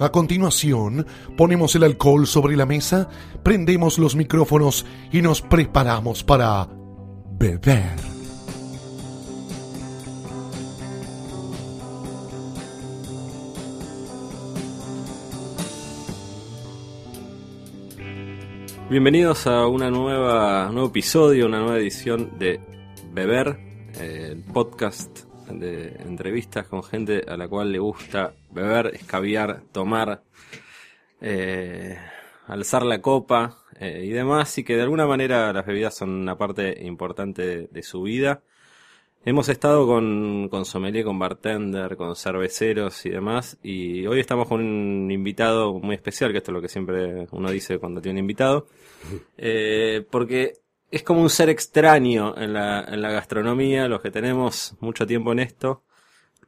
A continuación, ponemos el alcohol sobre la mesa, prendemos los micrófonos y nos preparamos para beber. Bienvenidos a una nueva, un nuevo episodio, una nueva edición de Beber, el podcast de entrevistas con gente a la cual le gusta beber, escabiar, tomar, eh, alzar la copa eh, y demás, y que de alguna manera las bebidas son una parte importante de, su vida. Hemos estado con, con sommelier, con bartender, con cerveceros y demás, y hoy estamos con un invitado muy especial, que esto es lo que siempre uno dice cuando tiene un invitado, eh, porque es como un ser extraño en la, en la gastronomía, los que tenemos mucho tiempo en esto.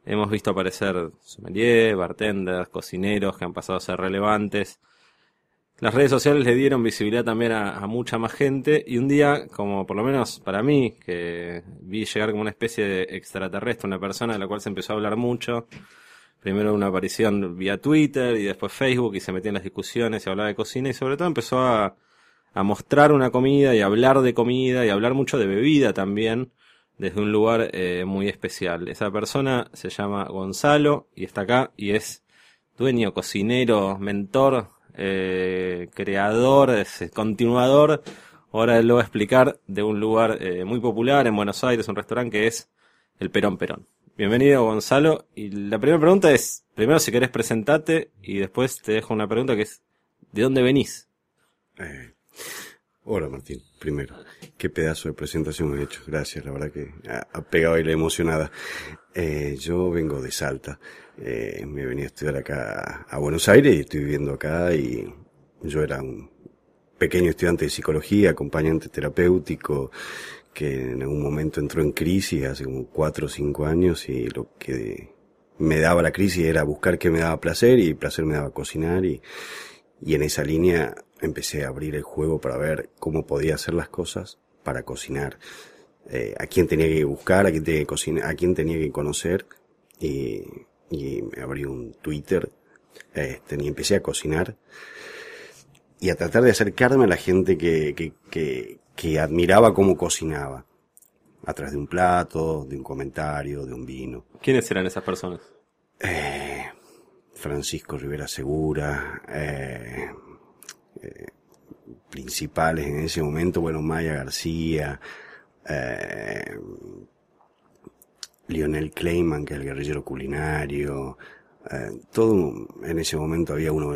Hemos visto aparecer sommelier, bartenders, cocineros que han pasado a ser relevantes. Las redes sociales le dieron visibilidad también a, mucha más gente y un día, como por lo menos para mí, que vi llegar como una especie de extraterrestre, una persona de la cual se empezó a hablar mucho, primero una aparición vía Twitter y después Facebook y se metía en las discusiones y hablaba de cocina y sobre todo empezó a, a mostrar una comida y hablar de comida y hablar mucho de bebida también desde un lugar eh, muy especial. Esa persona se llama Gonzalo y está acá y es dueño, cocinero, mentor, eh, creador, es continuador. Ahora lo voy a explicar de un lugar eh, muy popular en Buenos Aires, un restaurante que es el Perón Perón. Bienvenido Gonzalo. Y la primera pregunta es, primero si querés presentarte y después te dejo una pregunta que es, ¿de dónde venís? Hola Martín, primero. Qué pedazo de presentación he hecho. Gracias, la verdad que ha pegado y la emocionada. Eh, yo vengo de Salta. Eh, me venía a estudiar acá a Buenos Aires y estoy viviendo acá y yo era un pequeño estudiante de psicología, acompañante terapéutico, que en algún momento entró en crisis hace como cuatro o cinco años y lo que me daba la crisis era buscar qué me daba placer y placer me daba cocinar y, y en esa línea empecé a abrir el juego para ver cómo podía hacer las cosas para cocinar. Eh, a quién tenía que buscar, a quién tenía que cocinar, a quién tenía que conocer y, y me abrí un Twitter este, y empecé a cocinar y a tratar de acercarme a la gente que, que, que, que admiraba cómo cocinaba a través de un plato, de un comentario, de un vino. ¿Quiénes eran esas personas? Eh, Francisco Rivera Segura, eh, eh, principales en ese momento, bueno, Maya García, eh, Lionel Clayman, que es el guerrillero culinario, eh, todo en ese momento había uno,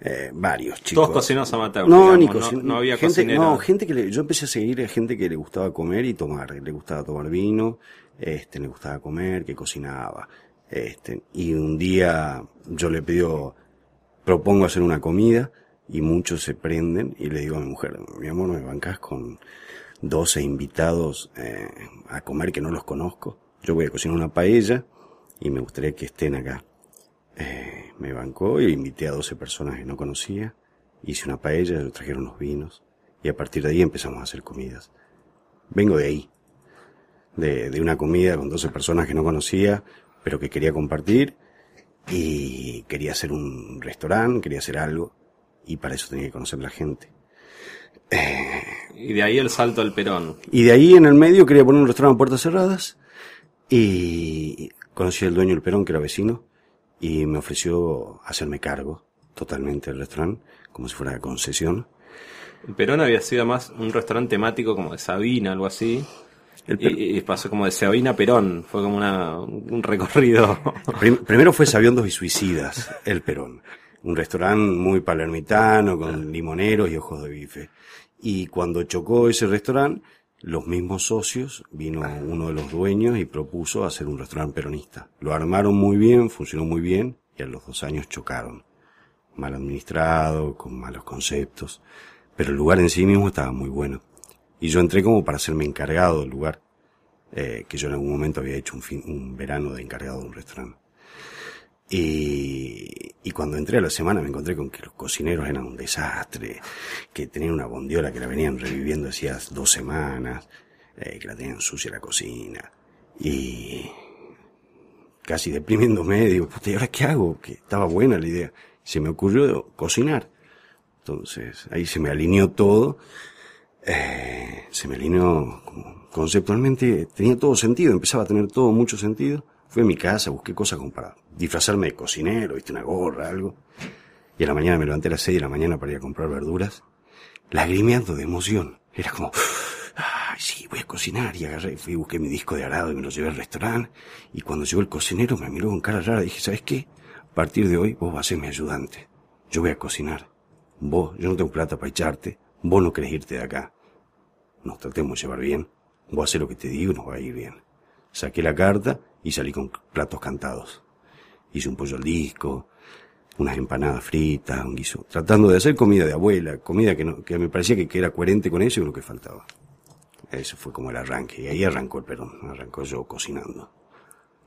eh, varios chicos. Todos cocineros amateur. No, digamos, no, no había gente, cocinero. No, gente que le, yo empecé a seguir a gente que le gustaba comer y tomar, le gustaba tomar vino, este, le gustaba comer, que cocinaba. Este, y un día yo le pido, propongo hacer una comida y muchos se prenden y le digo a mi mujer, mi amor, me bancas con 12 invitados eh, a comer que no los conozco. Yo voy a cocinar una paella y me gustaría que estén acá. Eh, me bancó y invité a 12 personas que no conocía. Hice una paella, ellos trajeron los vinos y a partir de ahí empezamos a hacer comidas. Vengo de ahí, de, de una comida con 12 personas que no conocía, pero que quería compartir y quería hacer un restaurante, quería hacer algo y para eso tenía que conocer la gente. Eh, Y de ahí el salto al Perón. y de ahí en el medio quería poner un restaurante a puertas cerradas y conocí al dueño del Perón, que era vecino, y me ofreció hacerme cargo totalmente del restaurante, como si fuera de concesión. Perón había sido más un restaurante temático como de Sabina, algo así. Y, y pasó como de Sabina a Perón, fue como una, un recorrido. Prim- primero fue Sabiondos y Suicidas, el Perón. Un restaurante muy palermitano, con limoneros y ojos de bife. Y cuando chocó ese restaurante, los mismos socios, vino uno de los dueños y propuso hacer un restaurante peronista. Lo armaron muy bien, funcionó muy bien, y a los dos años chocaron. Mal administrado, con malos conceptos. Pero el lugar en sí mismo estaba muy bueno. Y yo entré como para hacerme encargado del lugar, eh, que yo en algún momento había hecho un, fin, un verano de encargado de un restaurante. Y, y cuando entré a la semana me encontré con que los cocineros eran un desastre, que tenían una bondiola que la venían reviviendo hacía dos semanas, eh, que la tenían sucia la cocina. Y casi deprimiéndome, digo, puta, ¿y ahora qué hago? Que estaba buena la idea. Se me ocurrió cocinar. Entonces, ahí se me alineó todo. Eh, se me alineó conceptualmente, tenía todo sentido, empezaba a tener todo mucho sentido. Fui a mi casa, busqué cosas como para disfrazarme de cocinero, viste, una gorra, algo. Y a la mañana me levanté a las seis de la mañana para ir a comprar verduras, lagrimeando de emoción. Era como, ay, sí, voy a cocinar. Y agarré, fui busqué mi disco de arado y me lo llevé al restaurante. Y cuando llegó el cocinero me miró con cara rara y dije, ¿sabes qué? A partir de hoy vos vas a ser mi ayudante. Yo voy a cocinar. Vos, yo no tengo plata para echarte. Vos no querés irte de acá. Nos tratemos de llevar bien. Vos haces lo que te digo y nos va a ir bien. Saqué la carta y salí con platos cantados. Hice un pollo al disco, unas empanadas fritas, un guiso, tratando de hacer comida de abuela, comida que, no, que me parecía que, que era coherente con eso y lo que faltaba. Eso fue como el arranque, y ahí arrancó el Perón, arrancó yo cocinando.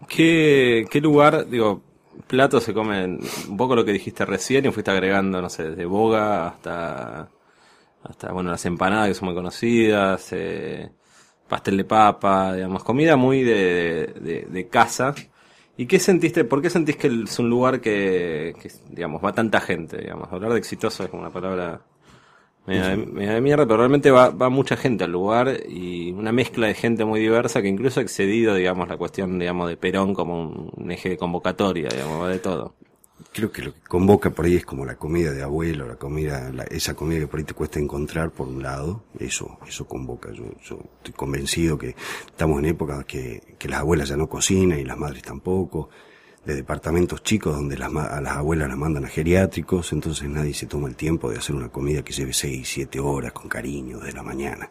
¿Qué, qué lugar, digo, platos se comen un poco lo que dijiste recién y fuiste agregando, no sé, desde boga hasta, hasta bueno, las empanadas que son muy conocidas, eh, pastel de papa, digamos, comida muy de, de, de casa. ¿Y qué sentiste, por qué sentís que es un lugar que, que, digamos, va tanta gente, digamos? Hablar de exitoso es como una palabra media de, media de mierda, pero realmente va, va mucha gente al lugar y una mezcla de gente muy diversa que incluso ha excedido, digamos, la cuestión, digamos, de Perón como un, un eje de convocatoria, digamos, va de todo. Creo que lo que convoca por ahí es como la comida de abuelo, la comida, la- esa comida que por ahí te cuesta encontrar por un lado, eso, eso convoca. Yo, yo estoy convencido que estamos en épocas que, que las abuelas ya no cocinan y las madres tampoco, de departamentos chicos donde las, a las abuelas las mandan a geriátricos, entonces nadie se toma el tiempo de hacer una comida que lleve seis, siete horas con cariño de la mañana.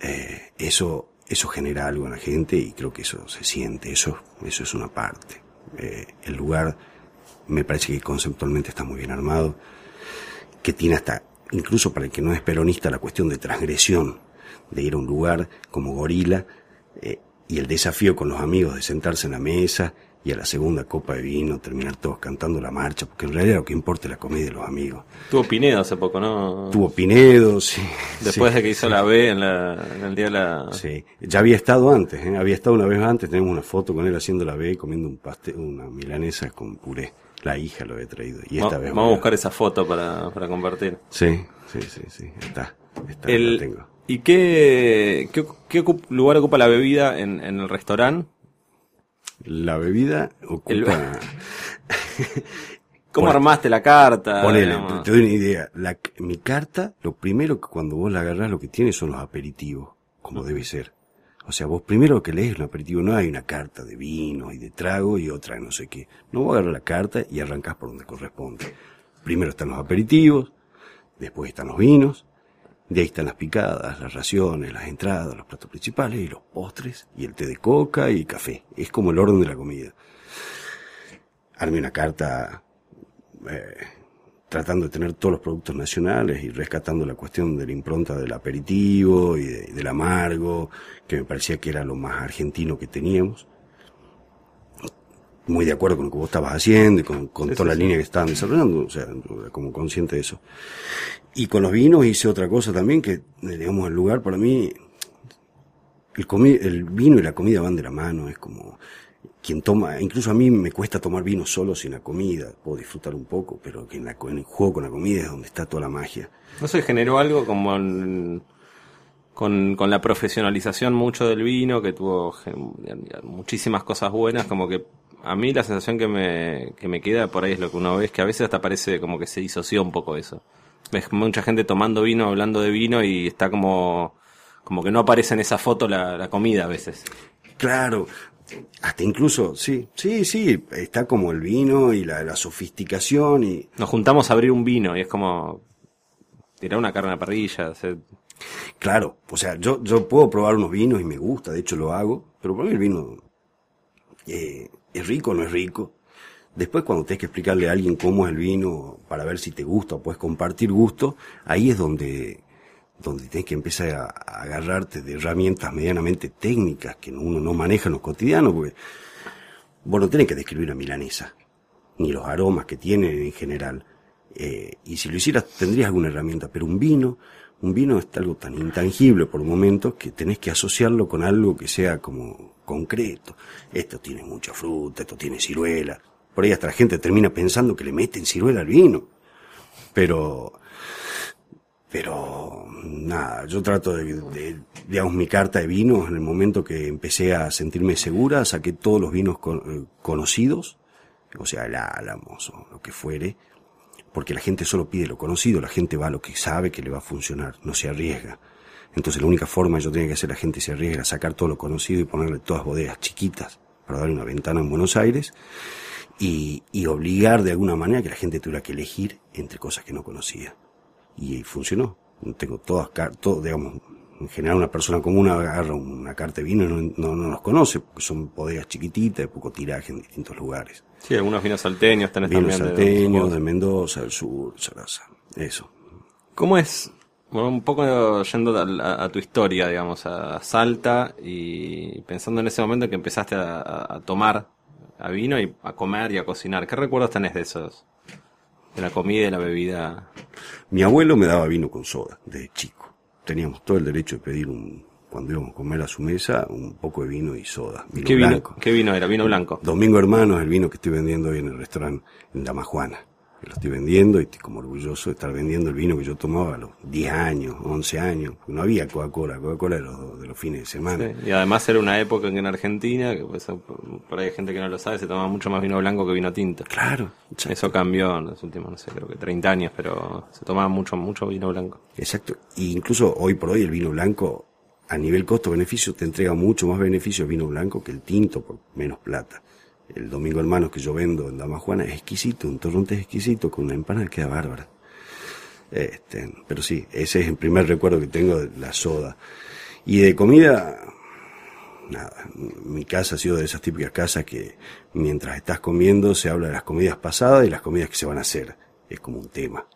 Eh, eso, eso genera algo en la gente y creo que eso se siente, eso, eso es una parte. Eh, el lugar me parece que conceptualmente está muy bien armado, que tiene hasta, incluso para el que no es peronista, la cuestión de transgresión, de ir a un lugar como gorila, eh, y el desafío con los amigos de sentarse en la mesa y a la segunda copa de vino terminar todos cantando la marcha, porque en realidad lo que importa es la comida de los amigos. Tuvo Pinedo hace poco, ¿no? Tuvo Pinedo, sí. Después sí. de que hizo la B en, la, en el día de la... Sí, ya había estado antes, ¿eh? había estado una vez antes, tenemos una foto con él haciendo la B comiendo un pastel, una milanesa con puré. La hija lo había traído. Y esta Va- vez Vamos a buscar esa foto para, para compartir. Sí, sí, sí, sí, está, está, El- la tengo. ¿Y qué, qué, qué lugar ocupa la bebida en, en el restaurante? La bebida ocupa... El- ¿Cómo armaste la carta? Ponele, digamos? te doy una idea. La, mi carta, lo primero que cuando vos la agarrás lo que tiene son los aperitivos, como debe ser. O sea, vos primero que lees es un aperitivo, no hay una carta de vino y de trago y otra de no sé qué. No vos agarrás la carta y arrancás por donde corresponde. Primero están los aperitivos, después están los vinos, de ahí están las picadas, las raciones, las entradas, los platos principales y los postres, y el té de coca y café. Es como el orden de la comida. Armé una carta eh, tratando de tener todos los productos nacionales y rescatando la cuestión de la impronta del aperitivo y de- del amargo, que me parecía que era lo más argentino que teníamos. Muy de acuerdo con lo que vos estabas haciendo y con, con Sí, toda sí, la sí. línea que estaban desarrollando, o sea, como consciente de eso. Y con los vinos hice otra cosa también que, digamos, el lugar para mí, el, comi- el vino y la comida van de la mano, es como quien toma, incluso a mí me cuesta tomar vino solo sin la comida, puedo disfrutar un poco, pero que en, la, en el juego con la comida es donde está toda la magia. ¿No se generó algo como en- con, con la profesionalización mucho del vino, que tuvo muchísimas cosas buenas, como que a mí la sensación que me, que me queda por ahí es lo que uno ve, es que a veces hasta parece como que se disoció un poco eso. ves mucha gente tomando vino, hablando de vino y está como, como que no aparece en esa foto la, la comida a veces. Claro, hasta incluso, sí, sí, sí, está como el vino y la, la sofisticación y... Nos juntamos a abrir un vino y es como tirar una carne a la parrilla. o sea, Claro, o sea, yo, yo puedo probar unos vinos y me gusta, de hecho lo hago, pero para mí el vino eh, es rico o no es rico. Después cuando tenés que explicarle a alguien cómo es el vino para ver si te gusta o puedes compartir gusto, ahí es donde, donde tenés que empezar a, a agarrarte de herramientas medianamente técnicas que uno no maneja en lo cotidiano, porque vos no tenés que describir una milanesa, ni los aromas que tiene en general. Eh, y si lo hicieras tendrías alguna herramienta, pero un vino, un vino es algo tan intangible por momentos que tenés que asociarlo con algo que sea como concreto. Esto tiene mucha fruta, esto tiene ciruela. Por ahí hasta la gente termina pensando que le meten ciruela al vino. Pero, pero nada, yo trato de, de, digamos, mi carta de vinos en el momento que empecé a sentirme segura, saqué todos los vinos con- eh, conocidos, o sea, el Álamos o lo que fuere, porque la gente solo pide lo conocido, la gente va a lo que sabe que le va a funcionar, no se arriesga. Entonces la única forma que yo tenía que hacer la gente se arriesga sacar todo lo conocido y ponerle todas bodegas chiquitas para darle una ventana en Buenos Aires y, y obligar de alguna manera que la gente tuviera que elegir entre cosas que no conocía. Y funcionó. Tengo todas, car- todo, digamos, en general una persona común agarra una carta de vino y no, no, no los conoce, porque son bodegas chiquititas, de poco tiraje en distintos lugares. sí, algunos vinos salteños tenés Vinos también. de- salteños, de Mendoza, del sur, Sarasa. Eso. ¿Cómo es? Bueno, un poco yendo a, a- tu historia, digamos, a Salta y pensando en ese momento que empezaste a, a- a tomar a vino y a comer y a cocinar. ¿Qué recuerdos tenés de esos? De la comida y la bebida. Mi abuelo me daba vino con soda, desde chico. Teníamos todo el derecho de pedir un, cuando íbamos a comer a su mesa, un poco de vino y soda. Vino ¿Qué vino, blanco. ¿Qué vino era? ¿Vino blanco? Domingo Hermano es el vino que estoy vendiendo hoy en el restaurante en Dama Juana. Que lo estoy vendiendo y estoy como orgulloso de estar vendiendo el vino que yo tomaba a los 10 años, 11 años. No había Coca-Cola, Coca-Cola de los, de los fines de semana. Sí, Y además era una época en que en Argentina, que pues, por ahí hay gente que no lo sabe, se tomaba mucho más vino blanco que vino tinto. Claro, exacto. Eso cambió en los últimos, no sé, creo que 30 años, pero se tomaba mucho, mucho vino blanco. Exacto. Y incluso hoy por hoy el vino blanco, a nivel costo-beneficio, te entrega mucho más beneficio el vino blanco que el tinto por menos plata. El Domingo Hermanos que yo vendo en Dama Juana es exquisito, un torronte es exquisito, con una empanada queda bárbara. Este, pero sí, ese es el primer recuerdo que tengo de la soda. Y de comida, nada, mi casa ha sido de esas típicas casas que mientras estás comiendo se habla de las comidas pasadas y las comidas que se van a hacer. Es como un tema.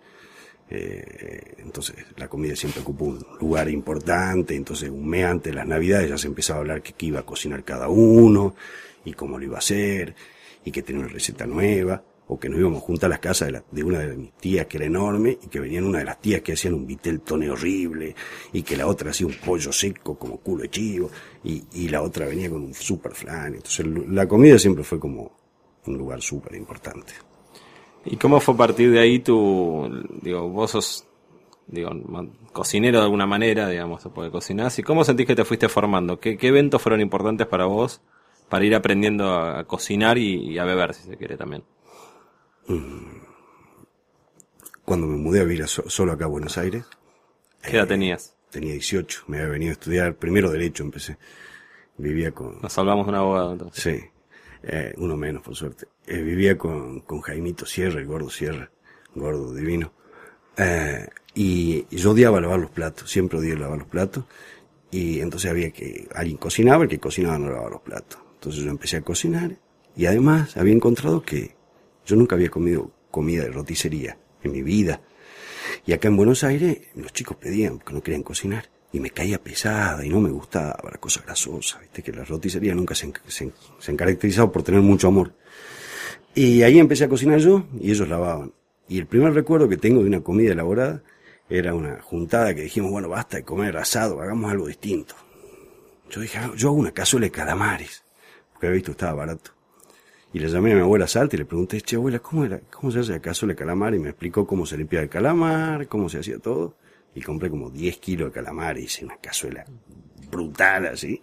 Eh, entonces la comida siempre ocupa un lugar importante, entonces un mes antes de las navidades ya se empezaba a hablar que qué iba a cocinar cada uno y cómo lo iba a hacer y que tenía una receta nueva o que nos íbamos juntos a las casas de, la- de una de mis tías que era enorme y que venían una de las tías que hacían un vitel tone horrible y que la otra hacía un pollo seco como culo de chivo y, y la otra venía con un super flan. Entonces la comida siempre fue como un lugar súper importante. ¿Y cómo fue a partir de ahí tu, digo, vos sos, digo, cocinero de alguna manera, digamos, porque cocinás, ¿y cómo sentís que te fuiste formando? ¿Qué, qué eventos fueron importantes para vos para ir aprendiendo a, a cocinar y, y a beber, si se quiere también? Cuando me mudé a vivir solo acá a Buenos Aires, ¿Qué edad tenías? tenía 18, me había venido a estudiar, primero derecho empecé. Vivía con, Nos salvamos de un abogado, entonces. sí, eh, uno menos por suerte. Eh, vivía con, con Jaimito Sierra, el gordo Sierra, gordo divino. Eh, y yo odiaba lavar los platos, siempre odié lavar los platos. Y entonces había que, alguien cocinaba, el que cocinaba no lavaba los platos. Entonces yo empecé a cocinar y además había encontrado que yo nunca había comido comida de roticería en mi vida. Y acá en Buenos Aires los chicos pedían porque no querían cocinar. Y me caía pesada y no me gustaba la cosa grasosa. Viste que la roticería nunca se, se, han caracterizado por tener mucho amor. Y ahí empecé a cocinar yo y ellos lavaban. Y el primer recuerdo que tengo de una comida elaborada era una juntada que dijimos, bueno, basta de comer asado, hagamos algo distinto. Yo dije, "Ah, yo hago una cazuela de calamares, porque había visto estaba barato. Y le llamé a mi abuela Salta y le pregunté, che, abuela, ¿cómo, era, ¿cómo se hace la cazuela de calamar? Y me explicó cómo se limpiaba el calamar, cómo se hacía todo. Y compré como 10 kilos de calamar y hice una cazuela brutal así.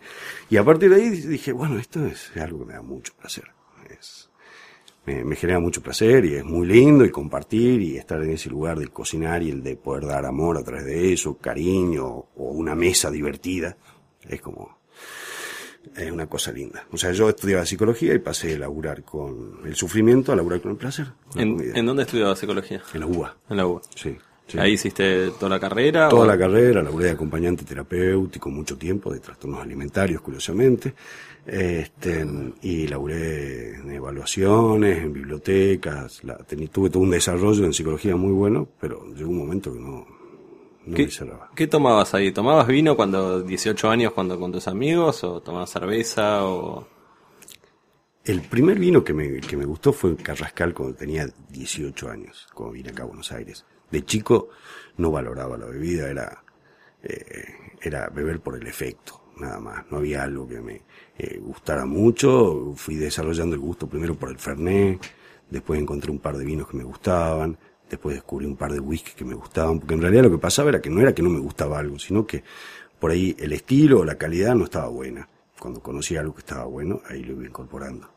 Y a partir de ahí dije, bueno, esto es algo que me da mucho placer. Es, me, me genera mucho placer y es muy lindo y compartir y estar en ese lugar de cocinar y el de poder dar amor a través de eso, cariño o una mesa divertida. Es como, es una cosa linda. O sea, yo estudiaba psicología y pasé a laburar con el sufrimiento a laburar con el placer. con ¿En, en dónde estudiabas psicología? En la UBA. En la UBA. Sí. Sí. ¿Ahí hiciste toda la carrera? Toda o- la carrera, laburé de acompañante terapéutico mucho tiempo, de trastornos alimentarios, curiosamente. Este, y laburé en evaluaciones, en bibliotecas. La, tuve todo un desarrollo en psicología muy bueno, pero llegó un momento que no, no ¿Qué, me cerraba. qué tomabas ahí? ¿Tomabas vino cuando 18 años cuando con tus amigos o tomabas cerveza o El primer vino que me, que me gustó fue Carrascal cuando tenía 18 años, cuando vine acá a Buenos Aires. De chico no valoraba la bebida, era, eh, era beber por el efecto, nada más. No había algo que me eh, gustara mucho. Fui desarrollando el gusto primero por el Fernet, después encontré un par de vinos que me gustaban, después descubrí un par de whisky que me gustaban, porque en realidad lo que pasaba era que no era que no me gustaba algo, sino que por ahí el estilo o la calidad no estaba buena. Cuando conocí algo que estaba bueno, ahí lo iba incorporando.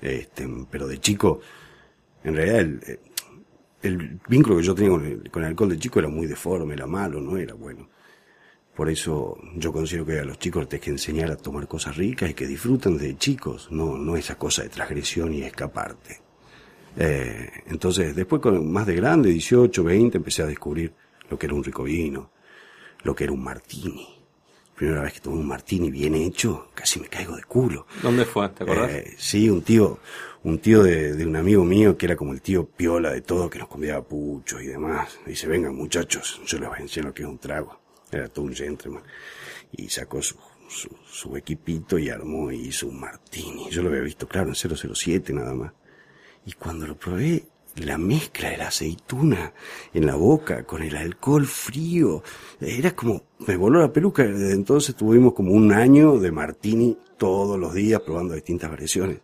Este, pero de chico, en realidad el, el vínculo que yo tenía con el, con el alcohol de chico era muy deforme, era malo, no era bueno. Por eso yo considero que a los chicos les tienes que enseñar a tomar cosas ricas y que disfruten de chicos, no, no esa cosa de transgresión y escaparte. Eh, entonces, después con más de grande, 18, 20, empecé a descubrir lo que era un rico vino, lo que era un martini. Primera vez que tomé un martini bien hecho, casi me caigo de culo. dónde fue? ¿Te acordás? Eh, sí, un tío, un tío de, de un amigo mío que era como el tío piola de todo, que nos convidaba puchos y demás. Dice, vengan muchachos, yo les voy a enseñar lo que es un trago. Era todo un gentleman. Y sacó su, su, su equipito y armó y hizo un martini. Yo lo había visto, claro, en 007 nada más. Y cuando lo probé, la mezcla de la aceituna en la boca con el alcohol frío, era como, me voló la peluca. Desde entonces tuvimos como un año de martini todos los días probando distintas variaciones.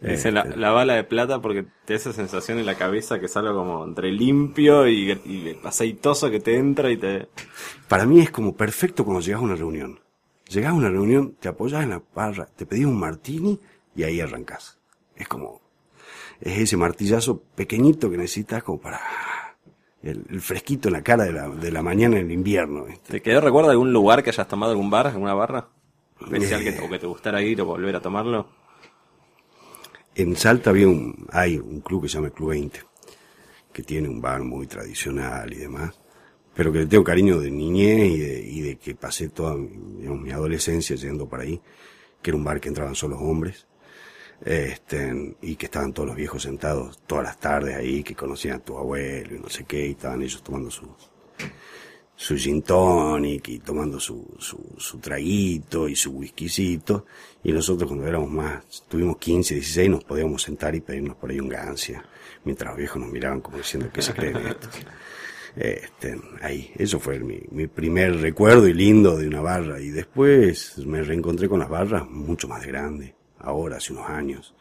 Dice la, Este, la bala de plata porque te da esa sensación en la cabeza que es algo como entre limpio y, y aceitoso que te entra y te... Para mí es como perfecto cuando llegas a una reunión. Llegás a una reunión, te apoyas en la barra, te pedís un martini y ahí arrancás. Es como, es ese martillazo pequeñito que necesitas como para el, el fresquito en la cara de la, de la mañana en el invierno. ¿viste? ¿Te quedó recuerdo de algún lugar que hayas tomado algún bar, alguna barra? Especial que, Eh. te- o que te gustara ir o volver a tomarlo. En Salta había un, hay un club que se llama el Club 20, que tiene un bar muy tradicional y demás, pero que le tengo cariño de niñez y de, y de que pasé toda digamos, mi adolescencia yendo para ahí, que era un bar que entraban solo hombres, este, y que estaban todos los viejos sentados todas las tardes ahí, que conocían a tu abuelo y no sé qué, y estaban ellos tomando su, su gin tonic y tomando su, su, su traguito y su whiskycito. Y nosotros cuando éramos más, tuvimos 15, 16, nos podíamos sentar y pedirnos por ahí un gancia, mientras los viejos nos miraban como diciendo que se creen estos. Este, ahí, eso fue mi, mi primer recuerdo y lindo de una barra. Y después me reencontré con las barras mucho más de grande, ahora, hace unos años.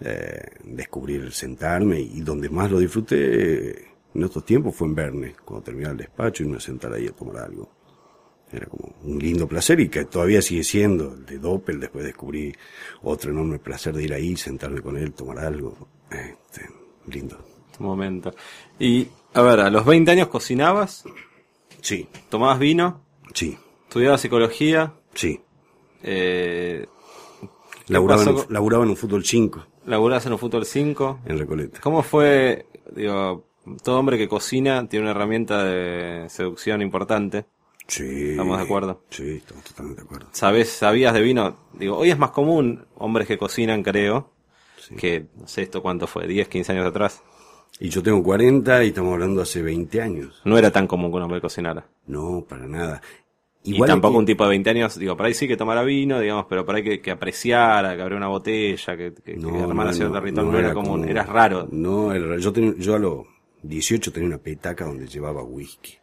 Eh, descubrir el sentarme y donde más lo disfruté en otros tiempos fue en Verne, cuando terminaba el despacho y me sentar ahí a tomar algo. Era como un lindo placer y que todavía sigue siendo el de Doppel. Después descubrí otro enorme placer de ir ahí, sentarme con él, tomar algo. Este, lindo. Tu momento. Y, a ver, a los 20 años cocinabas, Sí, tomabas vino, sí, estudiabas psicología, sí. eh, Laburaba, en, laburaba en un fútbol 5 laburabas en un fútbol 5. en Recoleta. ¿Cómo fue, digo, todo hombre que cocina tiene una herramienta de seducción importante? Sí. ¿Estamos de acuerdo? Sí, estamos totalmente de acuerdo. ¿Sabes, sabías de vino? Digo, hoy es más común hombres que cocinan, creo, que, no sé esto cuánto fue, 10, 15 años atrás. Y yo tengo 40 y estamos hablando hace 20 años. No era tan común que un hombre cocinara. No, para nada. Y Igual tampoco aquí- un tipo de 20 años, digo, por ahí sí que tomara vino, digamos, pero por ahí que, que apreciara, que abriera una botella, que, que, que armara cierto ritual, no, era común, como- era raro. No, raro. Yo, ten- yo a los 18 tenía una petaca donde llevaba whisky.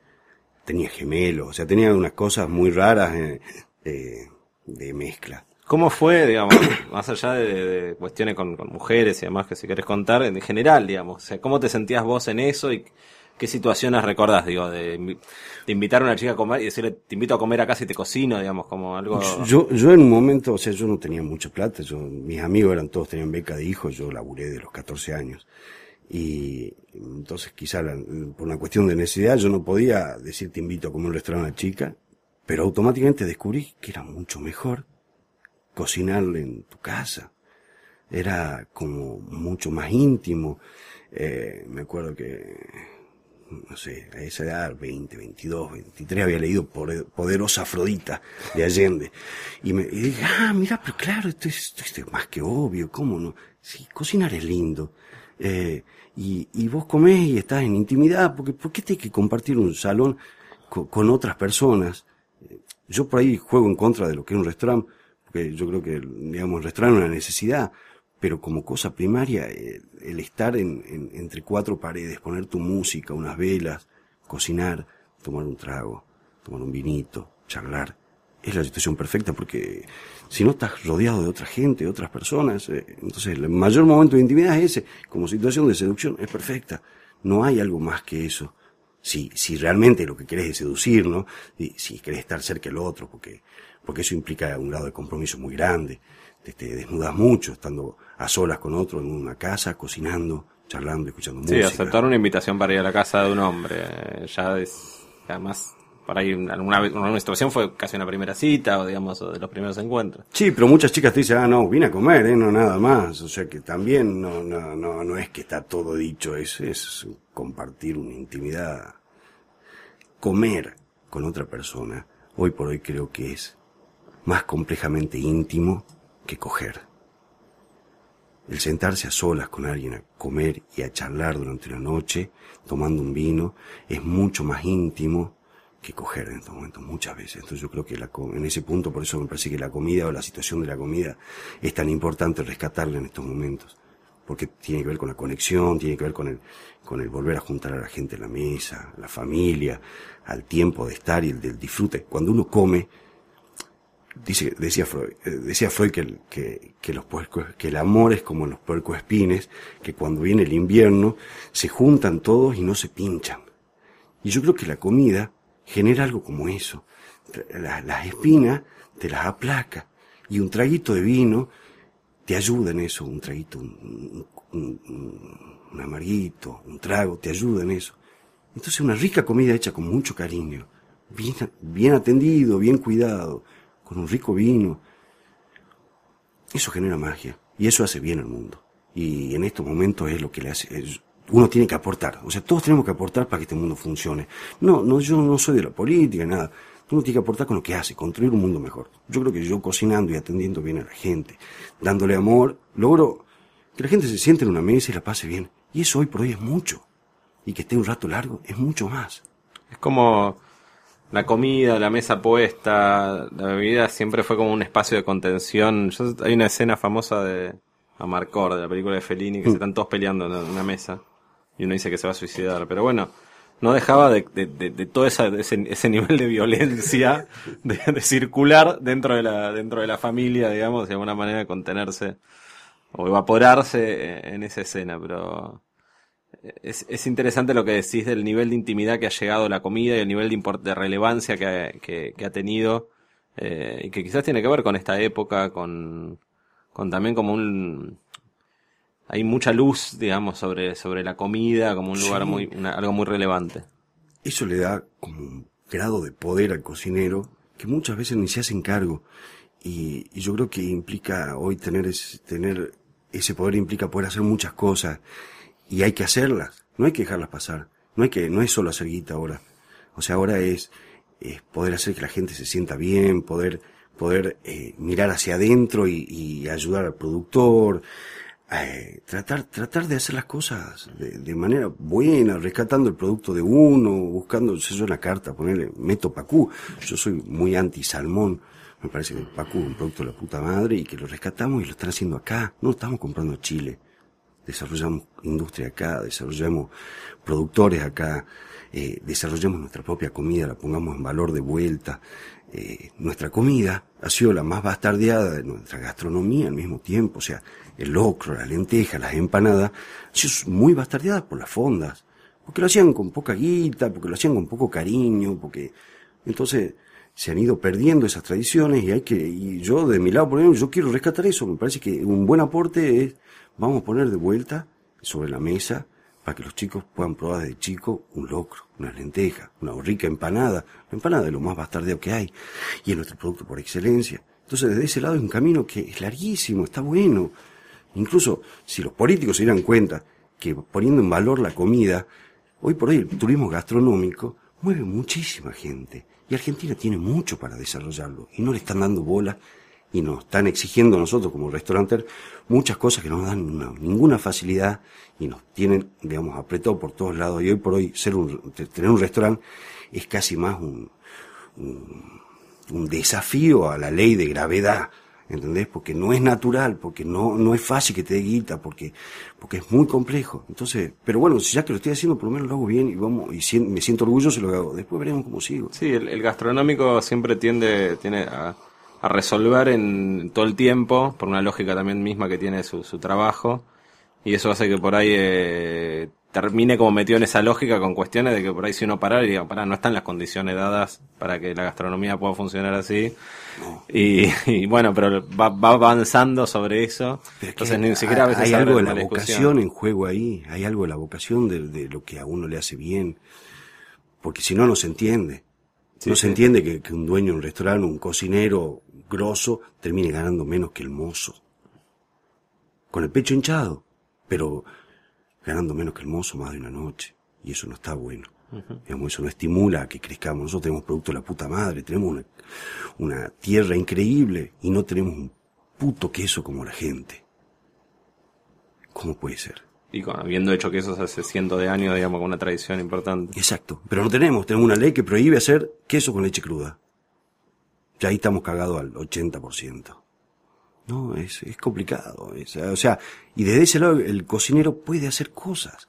Tenía gemelos, o sea, tenía unas cosas muy raras eh, eh, de mezcla. ¿Cómo fue, digamos, más allá de, de cuestiones con, con mujeres y demás que si querés contar, en general, digamos, o sea, cómo te sentías vos en eso y ¿Qué situaciones recordás, digo, de, invitar a una chica a comer y decirle, te invito a comer acá si te cocino, digamos, como algo... Yo, yo en un momento, o sea, yo no tenía mucha plata, yo, mis amigos eran todos, tenían beca de hijos, yo laburé de los 14 años. Y entonces quizá por una cuestión de necesidad yo no podía decir te invito a comer un restaurante a una chica, pero automáticamente descubrí que era mucho mejor cocinarle en tu casa. Era como mucho más íntimo. Eh, me acuerdo que no sé, a esa edad, 20, 22, 23, había leído Poderosa Afrodita de Allende. Y me dije, ah, mira, pero claro, esto es, esto es más que obvio, ¿cómo no? Sí, cocinar es lindo. Eh, y, y, vos comés y estás en intimidad, porque ¿por qué tienes que compartir un salón con, otras personas? Yo por ahí juego en contra de lo que es un restaurante, porque yo creo que, digamos, el restaurante es una necesidad, pero como cosa primaria, el, estar en, entre cuatro paredes, poner tu música, unas velas, cocinar, tomar un trago, tomar un vinito, charlar, es la situación perfecta porque si no estás rodeado de otra gente, de otras personas, eh, entonces el mayor momento de intimidad es ese, como situación de seducción, es perfecta. No hay algo más que eso. Si, si realmente lo que querés es seducir, ¿no? Y si querés estar cerca del otro, porque, porque eso implica un grado de compromiso muy grande. Te, te desnudas mucho estando a solas con otro en una casa, cocinando, charlando, escuchando música. Sí, aceptar una invitación para ir a la casa de un hombre, eh, ya es, además, por ahí alguna vez, una situación fue casi una primera cita o digamos de los primeros encuentros. Sí, pero muchas chicas te dicen, ah, no, vine a comer, ¿eh? no nada más. O sea que también no, no, no, no es que está todo dicho, es, es compartir una intimidad. Comer con otra persona, hoy por hoy creo que es más complejamente íntimo que coger. El sentarse a solas con alguien a comer y a charlar durante la noche, tomando un vino, es mucho más íntimo que coger en estos momentos, muchas veces. Entonces yo creo que en ese punto, por eso me parece que la comida o la situación de la comida es tan importante rescatarla en estos momentos. Porque tiene que ver con la conexión, tiene que ver con el, con el volver a juntar a la gente en la mesa, la familia, al tiempo de estar y el del disfrute. Cuando uno come, dice, decía Freud, eh, decía Freud que, que, que los que el amor es como los puercoespines, que cuando viene el invierno se juntan todos y no se pinchan. Y yo creo que la comida genera algo como eso. Las, espinas te las aplaca y un traguito de vino te ayuda en eso, un traguito, un, un, amarguito, un trago, te ayuda en eso. Entonces una rica comida hecha con mucho cariño, bien, bien atendido, bien cuidado, con un rico vino, eso genera magia y eso hace bien al mundo. Y en estos momentos es lo que le hace, uno tiene que aportar. O sea, todos tenemos que aportar para que este mundo funcione. No, no, yo no soy de la política, nada. Uno tiene que aportar con lo que hace, construir un mundo mejor. Yo creo que yo cocinando y atendiendo bien a la gente, dándole amor, logro que la gente se siente en una mesa y la pase bien. Y eso hoy por hoy es mucho. Y que esté un rato largo es mucho más. Es como la comida, la mesa puesta, la bebida siempre fue como un espacio de contención. hay una escena famosa de Amarcor, de la película de Fellini, que se mm. están todos peleando en una mesa y uno dice que se va a suicidar. Pero bueno, no dejaba de, de, todo ese, ese, nivel de violencia de, circular dentro de la dentro de la familia, digamos, de alguna manera contenerse o evaporarse en esa escena, pero es, es interesante lo que decís del nivel de intimidad que ha llegado la comida y el nivel de, de relevancia que, que, ha tenido eh, y que quizás tiene que ver con esta época, con, con también como un hay mucha luz, digamos, sobre, sobre la comida como un lugar muy, algo muy relevante. Eso le da como un grado de poder al cocinero que muchas veces ni se hacen cargo. Y, yo creo que implica hoy tener ese, tener ese poder implica poder hacer muchas cosas y hay que hacerlas. No hay que dejarlas pasar. No hay que, no es solo hacer guita ahora. O sea, ahora es, es poder hacer que la gente se sienta bien, poder, poder eh, mirar hacia adentro y, y ayudar al productor, eh, tratar, tratar de hacer las cosas de, manera buena, rescatando el producto de uno, buscando, es una carta, ponerle, meto Pacú. Yo soy muy anti salmón. Me parece que Pacú es un producto de la puta madre y que lo rescatamos y lo están haciendo acá. No estamos comprando Chile. Desarrollamos industria acá, desarrollamos productores acá, eh, desarrollamos nuestra propia comida, la pongamos en valor de vuelta. Eh, nuestra comida ha sido la más bastardeada de nuestra gastronomía al mismo tiempo. O sea, el locro, la lenteja, las empanadas, es muy bastardeada por las fondas, porque lo hacían con poca guita, porque lo hacían con poco cariño, porque entonces se han ido perdiendo esas tradiciones y hay que, y yo de mi lado, por ejemplo, yo quiero rescatar eso, me parece que un buen aporte es, vamos a poner de vuelta sobre la mesa para que los chicos puedan probar de chico un locro, una lenteja, una rica empanada, una empanada de lo más bastardeo que hay, y es nuestro producto por excelencia. Entonces, desde ese lado es un camino que es larguísimo, está bueno. Incluso si los políticos se dieran cuenta que poniendo en valor la comida, hoy por hoy el turismo gastronómico mueve muchísima gente. Y Argentina tiene mucho para desarrollarlo. Y no le están dando bola y nos están exigiendo nosotros como restaurantes muchas cosas que no nos dan ninguna facilidad y nos tienen, digamos, apretado por todos lados. Y hoy por hoy ser un, tener un restaurante es casi más un, un, un desafío a la ley de gravedad ¿entendés? Porque no es natural, porque no, no es fácil que te dé guita, porque, porque es muy complejo. Entonces, pero bueno, ya que lo estoy haciendo, por lo menos lo hago bien y vamos, y me siento orgulloso y lo hago. Después veremos cómo sigo. Sí, el, gastronómico siempre tiende, tiene a, resolver en todo el tiempo, por una lógica también misma que tiene su, su trabajo, y eso hace que por ahí eh, termine como metido en esa lógica con cuestiones de que por ahí si uno para y diga, para, no están las condiciones dadas para que la gastronomía pueda funcionar así. Y, bueno, pero va, avanzando sobre eso. Entonces ni siquiera a veces hay algo de la vocación en juego ahí, hay algo de la vocación de, lo que a uno le hace bien. Porque si no, no se entiende. no se entiende que, que un dueño de un restaurante, un cocinero grosso, termine ganando menos que el mozo. Con el pecho hinchado. Pero ganando menos que el mozo más de una noche. Y eso no está bueno. Digamos, eso no estimula a que crezcamos. Nosotros tenemos producto de la puta madre, tenemos una, una tierra increíble y no tenemos un puto queso como la gente. ¿Cómo puede ser? Y habiendo hecho quesos hace cientos de años, digamos, con una tradición importante. Exacto. Pero no tenemos, tenemos una ley que prohíbe hacer queso con leche cruda. Ya ahí estamos cagados al 80%. No, es, es complicado. o sea, y desde ese lado el cocinero puede hacer cosas,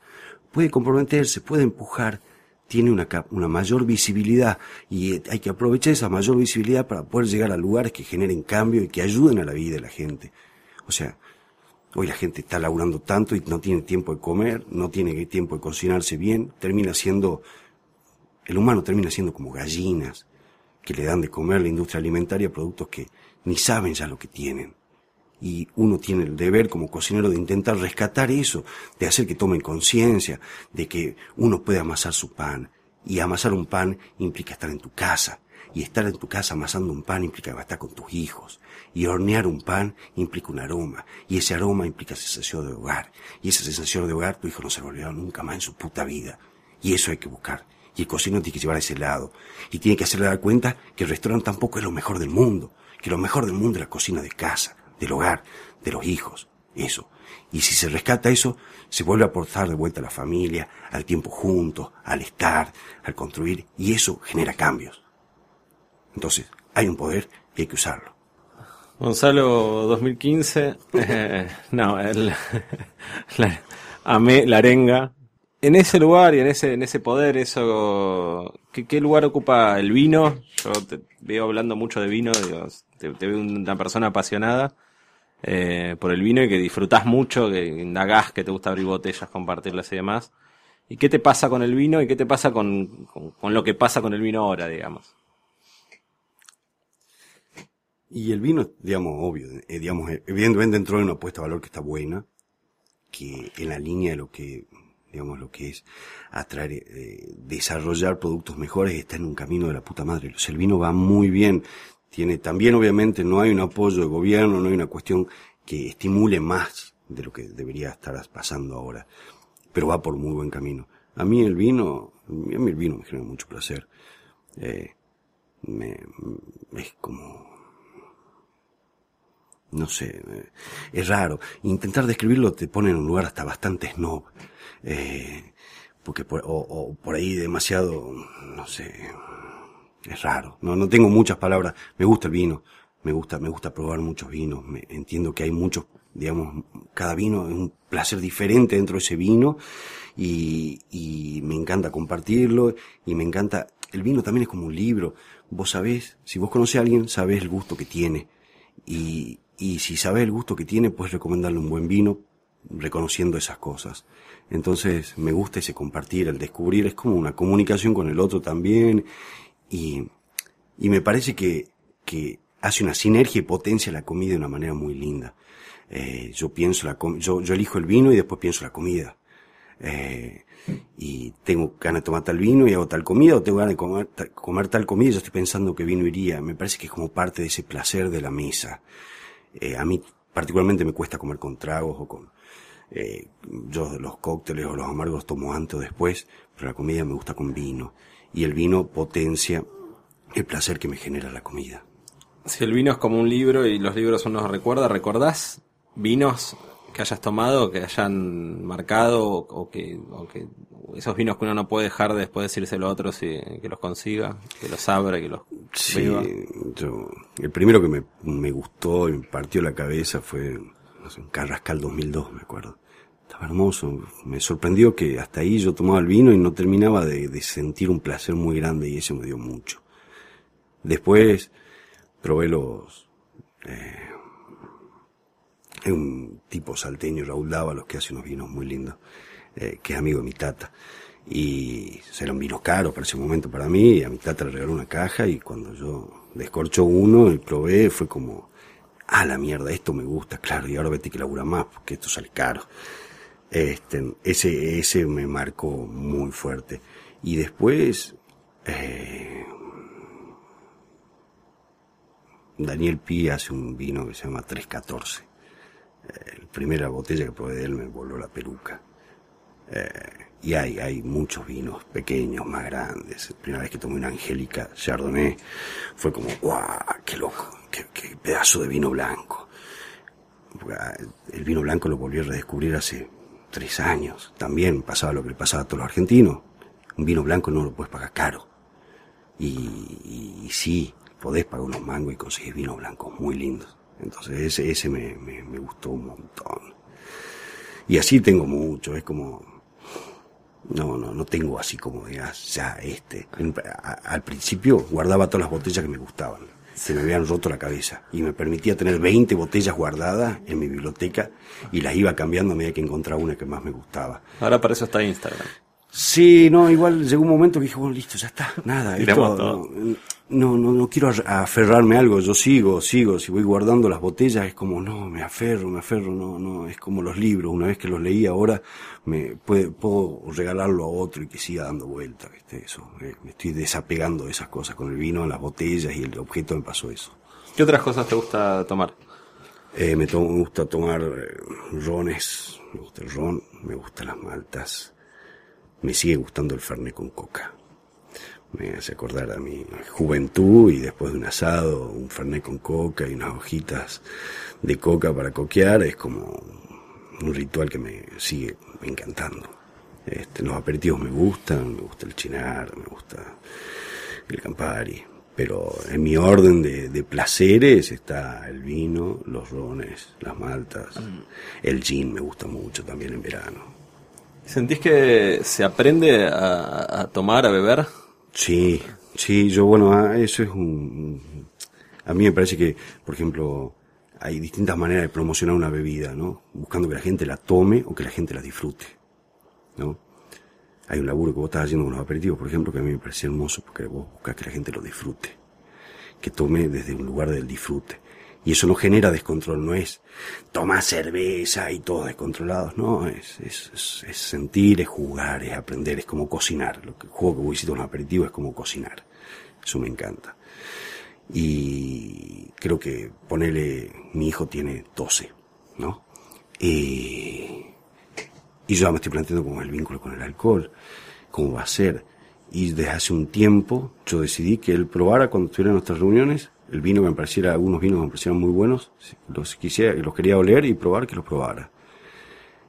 puede comprometerse, puede empujar, tiene una, una mayor visibilidad y hay que aprovechar esa mayor visibilidad para poder llegar a lugares que generen cambio y que ayuden a la vida de la gente. O sea, hoy la gente está laburando tanto y no tiene tiempo de comer, no tiene tiempo de cocinarse bien, termina siendo, el humano termina siendo como gallinas que le dan de comer a la industria alimentaria productos que ni saben ya lo que tienen y uno tiene el deber como cocinero de intentar rescatar eso, de hacer que tomen conciencia de que uno puede amasar su pan. Y amasar un pan implica estar en tu casa. Y estar en tu casa amasando un pan implica estar con tus hijos. Y hornear un pan implica un aroma. Y ese aroma implica sensación de hogar. Y esa sensación de hogar tu hijo no se volverá nunca más en su puta vida. Y eso hay que buscar. Y el cocinero tiene que llevar a ese lado. Y tiene que hacerle dar cuenta que el restaurante tampoco es lo mejor del mundo. Que lo mejor del mundo es la cocina de casa del hogar, de los hijos, eso. Y si se rescata eso, se vuelve a aportar de vuelta a la familia, al tiempo juntos, al estar, al construir, y eso genera cambios. Entonces, hay un poder y hay que usarlo. Gonzalo 2015, eh, no, el, la, amé la arenga. En ese lugar y en ese, en ese poder, eso, ¿qué, ¿qué, lugar ocupa el vino? Yo te veo hablando mucho de vino, digo, te, veo una persona apasionada eh, por el vino y que disfrutás mucho, que indagás, que te gusta abrir botellas, compartirlas y demás. ¿Y qué te pasa con el vino y qué te pasa con, con, lo que pasa con el vino ahora, digamos? Y el vino, digamos, obvio, eh, digamos, evidentemente entró en una apuesta de valor que está buena, que en la línea de lo que, digamos, lo que es atraer, eh, desarrollar productos mejores está en un camino de la puta madre. el vino va muy bien tiene también obviamente no hay un apoyo de gobierno, no hay una cuestión que estimule más de lo que debería estar pasando ahora, pero va por muy buen camino. A mí el vino, a mí el vino me genera mucho placer. Eh, me, es como, no sé, eh, es raro. Intentar describirlo te pone en un lugar hasta bastante snob. Eh, porque por, o, o por ahí demasiado, no sé, es raro. No, no tengo muchas palabras. Me gusta el vino. Me gusta, me gusta probar muchos vinos. Me, entiendo que hay muchos, digamos, cada vino es un placer diferente dentro de ese vino y, y me encanta compartirlo y me encanta, el vino también es como un libro. Vos sabés, si vos conocés a alguien, sabés el gusto que tiene. Y, y si sabés el gusto que tiene, puedes recomendarle un buen vino reconociendo esas cosas. Entonces me gusta ese compartir, el descubrir, es como una comunicación con el otro también y, y me parece que, que hace una sinergia y potencia la comida de una manera muy linda. Eh, yo pienso la yo, yo elijo el vino y después pienso la comida. Eh, y tengo ganas de tomar tal vino y hago tal comida, o tengo ganas de comer, comer tal comida y yo estoy pensando que vino iría. Me parece que es como parte de ese placer de la mesa. Eh, a mí particularmente me cuesta comer con tragos o con... Eh, yo los cócteles o los amargos tomo antes o después, pero la comida me gusta con vino. Y el vino potencia el placer que me genera la comida. Si el vino es como un libro y los libros nos recuerda, ¿recordás vinos que hayas tomado, que hayan marcado o que, o que esos vinos que uno no puede dejar después de decírselo a otros y que los consiga, que los abra, que los sí, yo el primero que me, me, gustó y me partió la cabeza fue no sé, un Carrascal 2002, me acuerdo. Estaba hermoso, me sorprendió que hasta ahí yo tomaba el vino y no terminaba de, de sentir un placer muy grande y eso me dio mucho. Después probé los eh, un tipo salteño, Raúl los que hace unos vinos muy lindos, eh, que es amigo de mi tata. Y eran vinos caros para ese momento para mí, y a mi tata le regaló una caja y cuando yo descorcho uno y probé fue como, ah, la mierda, esto me gusta, claro, y ahora vete que labura más, porque esto sale caro. Este, ese, ese me marcó muy fuerte. Y después, eh, Daniel Pi hace un vino que se llama 314 la primera botella que probé de él me voló la peluca. Eh, y hay, hay muchos vinos pequeños, más grandes. La primera vez que tomé una Angélica Chardonnay fue como, ¡guau! ¡Qué loco! ¡Qué, pedazo de vino blanco! Ah, el vino blanco lo volví a redescubrir hace tres años. También pasaba lo que le pasaba a todos los argentinos. Un vino blanco no lo puedes pagar caro. Y, y, sí, podés pagar unos mangos y conseguir vino blanco muy lindos. Entonces ese, ese me, me, gustó un montón. Y así tengo mucho, es como... No, no, no tengo así como digas, ya este. al principio guardaba todas las botellas que me gustaban. Se me habían roto la cabeza. Y me permitía tener 20 botellas guardadas en mi biblioteca y las iba cambiando a medida que encontraba una que más me gustaba. Ahora para eso está Instagram. Sí, no, igual llegó un momento que dije, bueno, listo, ya está, nada. Esto, no, no, no quiero aferrarme a algo, yo sigo, sigo, si voy guardando las botellas es como, no, me aferro, me aferro, no, no, es como los libros, una vez que los leí ahora, me puede, puedo regalarlo a otro y que siga dando vuelta, ¿viste? Eso, eh, me estoy desapegando de esas cosas, con el vino, las botellas y el objeto me pasó eso. ¿Qué otras cosas te gusta tomar? Eh, me, me, gusta tomar eh, rones, me gusta el ron, me gustan las maltas, me sigue gustando el fernet con coca me hace acordar a mi juventud y después de un asado, un fernet con coca y unas hojitas de coca para coquear, es como un ritual que me sigue encantando. Este, los aperitivos me gustan, me gusta el chinar, me gusta el campari, pero en mi orden de, de placeres está el vino, los rones, las maltas, mm. el gin me gusta mucho también en verano. ¿Sentís que se aprende a, tomar, a beber? Sí, sí, yo bueno, ah, eso es un... A mí me parece que, por ejemplo, hay distintas maneras de promocionar una bebida, ¿no? Buscando que la gente la tome o que la gente la disfrute, ¿no? Hay un laburo que vos estás haciendo con los aperitivos, por ejemplo, que a mí me parece hermoso porque vos buscas que la gente lo disfrute, que tome desde un lugar del disfrute. Y eso no genera descontrol, no es tomar cerveza y todos descontrolados, no, es, es, es, sentir, es jugar, es aprender, es como cocinar. Lo que, juego que voy un aperitivo es como cocinar. Eso me encanta. Y creo que ponele, mi hijo tiene 12, ¿no? y yo ya me estoy planteando cómo es el vínculo con el alcohol, cómo va a ser. Y desde hace un tiempo yo decidí que él probara cuando estuviera en nuestras reuniones el vino me pareciera, algunos vinos me parecieran muy buenos, los quisiera, los quería oler y probar, que los probara.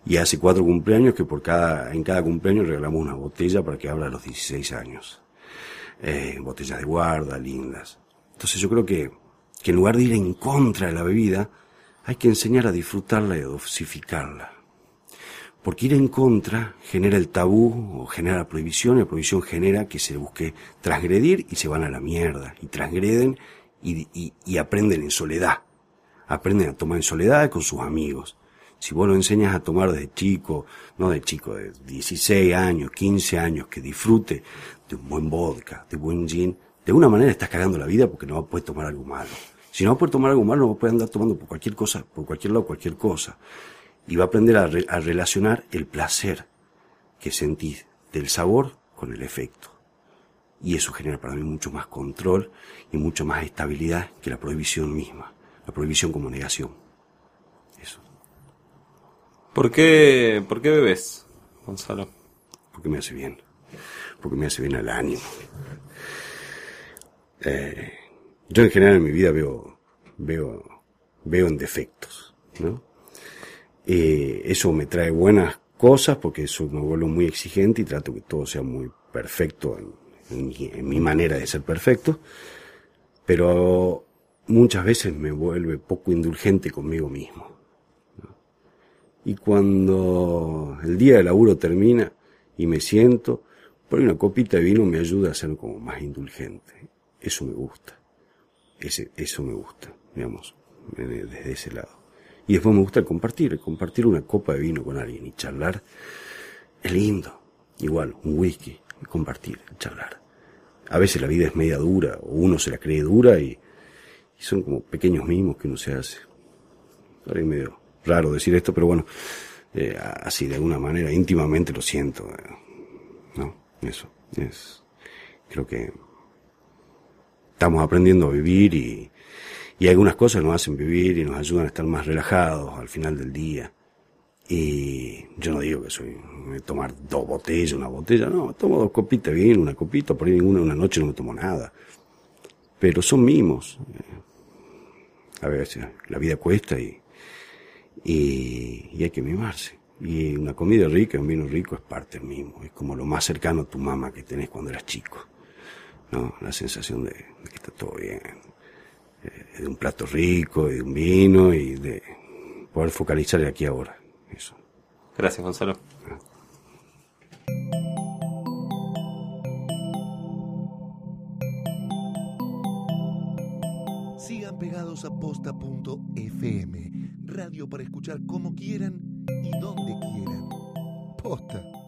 Y hace cuatro cumpleaños que por cada, en cada cumpleaños regalamos una botella para que habla de los 16 años. Eh, botellas de guarda, lindas. Entonces yo creo que, que en lugar de ir en contra de la bebida, hay que enseñar a disfrutarla y a dosificarla. Porque ir en contra genera el tabú o genera la prohibición, y la prohibición genera que se busque transgredir y se van a la mierda. Y transgreden y, y, aprenden en soledad. Aprenden a tomar en soledad con sus amigos. Si vos lo enseñas a tomar desde chico, no de chico, de 16 años, 15 años, que disfrute de un buen vodka, de buen gin, de una manera estás cagando la vida porque no vas a poder tomar algo malo. Si no vas a poder tomar algo malo, no vas a poder andar tomando por cualquier cosa, por cualquier lado, cualquier cosa. Y va a aprender a, a relacionar el placer que sentís del sabor con el efecto. Y eso genera para mí mucho más control y mucho más estabilidad que la prohibición misma. La prohibición como negación. Eso. ¿Por qué, por qué bebes, Gonzalo? Porque me hace bien. Porque me hace bien al ánimo. Eh, yo en general en mi vida veo, veo, veo en defectos, ¿no? Eh, eso me trae buenas cosas porque eso me vuelvo muy exigente y trato que todo sea muy perfecto en, en, mi manera de ser perfecto, pero muchas veces me vuelve poco indulgente conmigo mismo. Y cuando el día de laburo termina y me siento, por una copita de vino me ayuda a ser como más indulgente. Eso me gusta. Ese, eso me gusta, digamos, desde ese lado. Y después me gusta compartir, compartir una copa de vino con alguien y charlar. Es lindo. Igual, un whisky, compartir, charlar a veces la vida es media dura, o uno se la cree dura y, son como pequeños mimos que uno se hace. Ahora es medio raro decir esto, pero bueno, eh, así de alguna manera íntimamente lo siento. Eh, ¿No? Eso. Es, creo que estamos aprendiendo a vivir y, y algunas cosas nos hacen vivir y nos ayudan a estar más relajados al final del día. Y yo no digo que soy tomar dos botellas, una botella, no, tomo dos copitas bien, una copita, por ahí ninguna, una noche no me tomo nada. Pero son mimos. A veces la vida cuesta y, y, hay que mimarse. Y una comida rica, un vino rico es parte del mismo. Es como lo más cercano a tu mamá que tenés cuando eras chico. ¿no? La sensación de, que está todo bien. Eh, de un plato rico, de un vino y de poder focalizar aquí ahora. Eso. Gracias, Gonzalo. Sigan pegados a posta.fm, radio para escuchar como quieran y donde quieran. Posta.